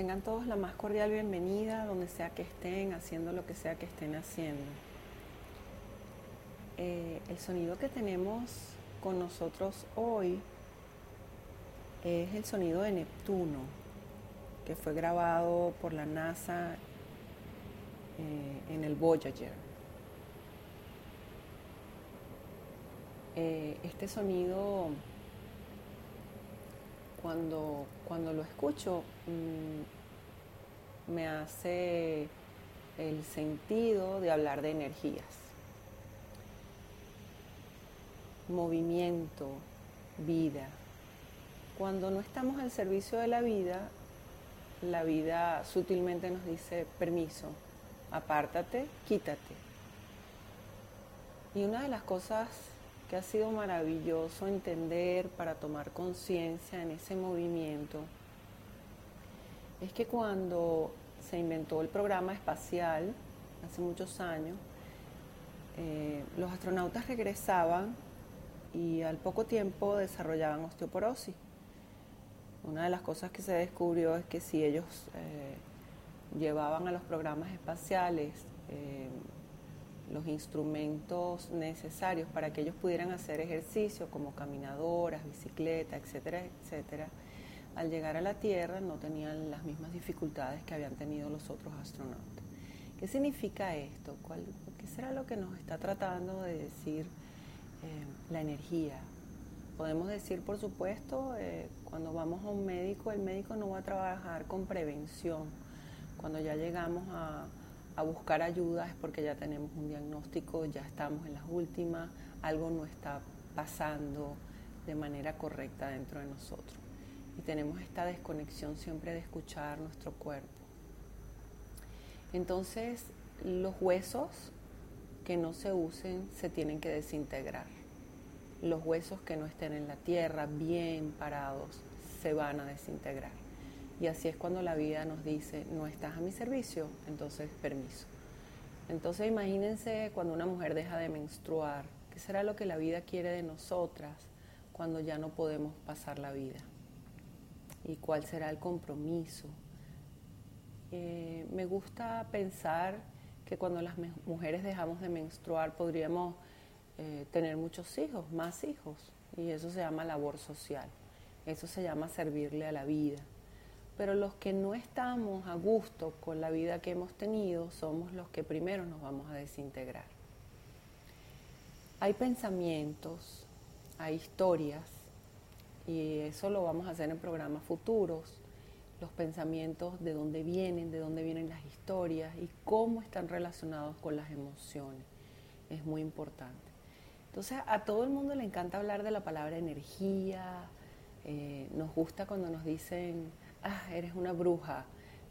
Tengan todos la más cordial bienvenida donde sea que estén, haciendo lo que sea que estén haciendo. Eh, el sonido que tenemos con nosotros hoy es el sonido de Neptuno, que fue grabado por la NASA eh, en el Voyager. Eh, este sonido cuando, cuando lo escucho mm, me hace el sentido de hablar de energías. Movimiento, vida. Cuando no estamos al servicio de la vida, la vida sutilmente nos dice permiso, apártate, quítate. Y una de las cosas que ha sido maravilloso entender para tomar conciencia en ese movimiento es que cuando se inventó el programa espacial, hace muchos años, eh, los astronautas regresaban y al poco tiempo desarrollaban osteoporosis. Una de las cosas que se descubrió es que si ellos eh, llevaban a los programas espaciales eh, los instrumentos necesarios para que ellos pudieran hacer ejercicio como caminadoras, bicicleta, etcétera, etcétera, al llegar a la Tierra no tenían las mismas dificultades que habían tenido los otros astronautas. ¿Qué significa esto? ¿Qué será lo que nos está tratando de decir eh, la energía? Podemos decir, por supuesto, eh, cuando vamos a un médico, el médico no va a trabajar con prevención. Cuando ya llegamos a, a buscar ayuda es porque ya tenemos un diagnóstico, ya estamos en las últimas, algo no está pasando de manera correcta dentro de nosotros. Y tenemos esta desconexión siempre de escuchar nuestro cuerpo. Entonces, los huesos que no se usen se tienen que desintegrar. Los huesos que no estén en la tierra bien parados se van a desintegrar. Y así es cuando la vida nos dice, no estás a mi servicio, entonces permiso. Entonces imagínense cuando una mujer deja de menstruar, ¿qué será lo que la vida quiere de nosotras cuando ya no podemos pasar la vida? ¿Y cuál será el compromiso? Eh, me gusta pensar que cuando las mujeres dejamos de menstruar podríamos eh, tener muchos hijos, más hijos, y eso se llama labor social, eso se llama servirle a la vida pero los que no estamos a gusto con la vida que hemos tenido somos los que primero nos vamos a desintegrar. Hay pensamientos, hay historias, y eso lo vamos a hacer en programas futuros, los pensamientos de dónde vienen, de dónde vienen las historias y cómo están relacionados con las emociones. Es muy importante. Entonces a todo el mundo le encanta hablar de la palabra energía, eh, nos gusta cuando nos dicen ah, eres una bruja,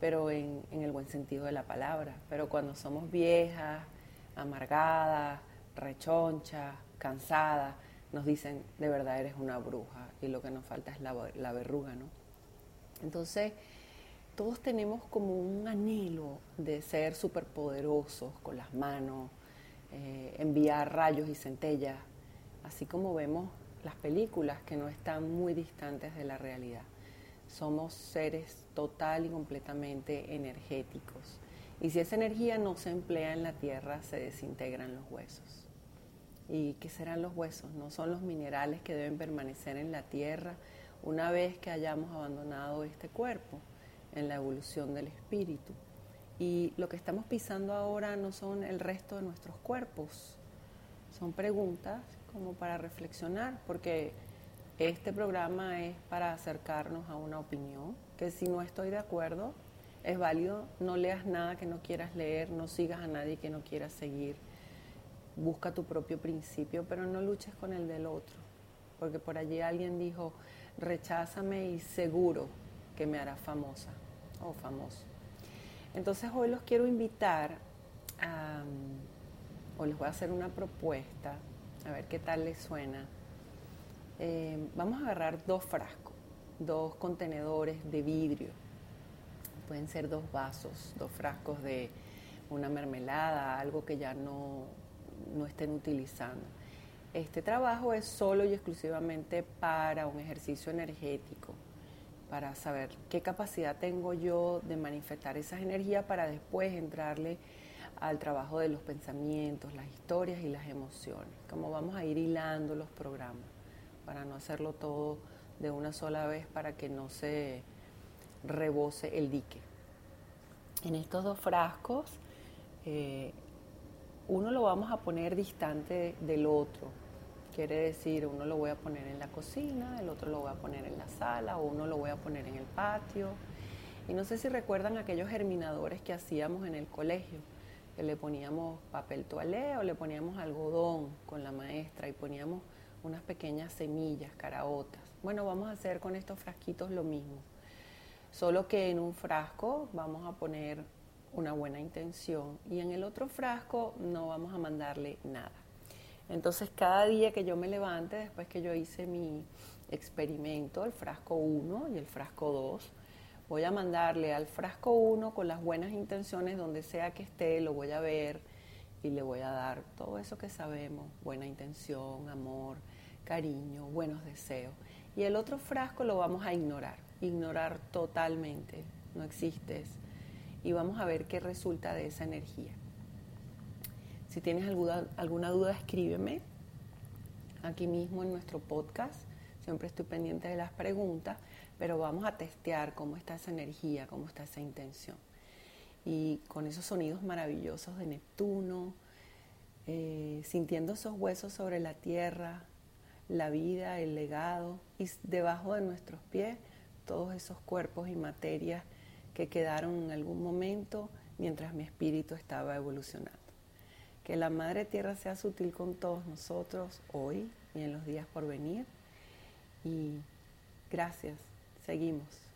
pero en, el buen sentido de la palabra. Pero cuando somos viejas, amargadas, rechonchas, cansadas, nos dicen, de verdad eres una bruja y lo que nos falta es la, verruga, ¿no? Entonces, todos tenemos como un anhelo de ser superpoderosos con las manos, eh, enviar rayos y centellas, así como vemos las películas que no están muy distantes de la realidad. Somos seres total y completamente energéticos. Y si esa energía no se emplea en la tierra, se desintegran los huesos. ¿Y qué serán los huesos? No son los minerales que deben permanecer en la tierra una vez que hayamos abandonado este cuerpo en la evolución del espíritu. Y lo que estamos pisando ahora no son el resto de nuestros cuerpos, son preguntas como para reflexionar, porque este programa es para acercarnos a una opinión, que si no estoy de acuerdo, es válido, no leas nada que no quieras leer, no sigas a nadie que no quieras seguir, busca tu propio principio, pero no luches con el del otro, porque por allí alguien dijo, recházame y seguro que me hará famosa o famoso. Entonces hoy los quiero invitar a, o les voy a hacer una propuesta, a ver qué tal les suena eh, vamos a agarrar dos frascos, dos contenedores de vidrio. Pueden ser dos vasos, dos frascos de una mermelada, algo que ya no, no estén utilizando. Este trabajo es solo y exclusivamente para un ejercicio energético. para saber qué capacidad tengo yo de manifestar esas energías para después entrarle al trabajo de los pensamientos, las historias y las emociones. Como vamos a ir hilando los programas para no hacerlo todo de una sola vez para que no se rebose el dique. En estos dos frascos, eh, uno lo vamos a poner distante del otro. Quiere decir, uno lo voy a poner en la cocina, el otro lo voy a poner en la sala, o uno lo voy a poner en el patio. Y no sé si recuerdan aquellos germinadores que hacíamos en el colegio que le poníamos papel toalé o le poníamos algodón con la maestra y poníamos unas pequeñas semillas, caraotas. Bueno, vamos a hacer con estos frasquitos lo mismo, solo que en un frasco vamos a poner una buena intención y en el otro frasco no vamos a mandarle nada. Entonces cada día que yo me levante, después que yo hice mi experimento, el frasco 1 y el frasco 2, voy a mandarle al frasco 1 con las buenas intenciones, donde sea que esté, lo voy a ver y le voy a dar todo eso que sabemos, buena intención, amor, cariño, buenos deseos. Y el otro frasco lo vamos a ignorar, ignorar totalmente, no existes. Y vamos a ver qué resulta de esa energía. Si tienes alguna, alguna duda, escríbeme aquí mismo en nuestro podcast. Siempre estoy pendiente de las preguntas pero vamos a testear cómo está esa energía, cómo está esa intención. Y con esos sonidos maravillosos de Neptuno, eh, sintiendo esos huesos sobre la tierra, la vida, el legado, y debajo de nuestros pies todos esos cuerpos y materias que quedaron en algún momento mientras mi espíritu estaba evolucionando. Que la Madre Tierra sea sutil con todos nosotros hoy y en los días por venir. Y gracias Seguimos.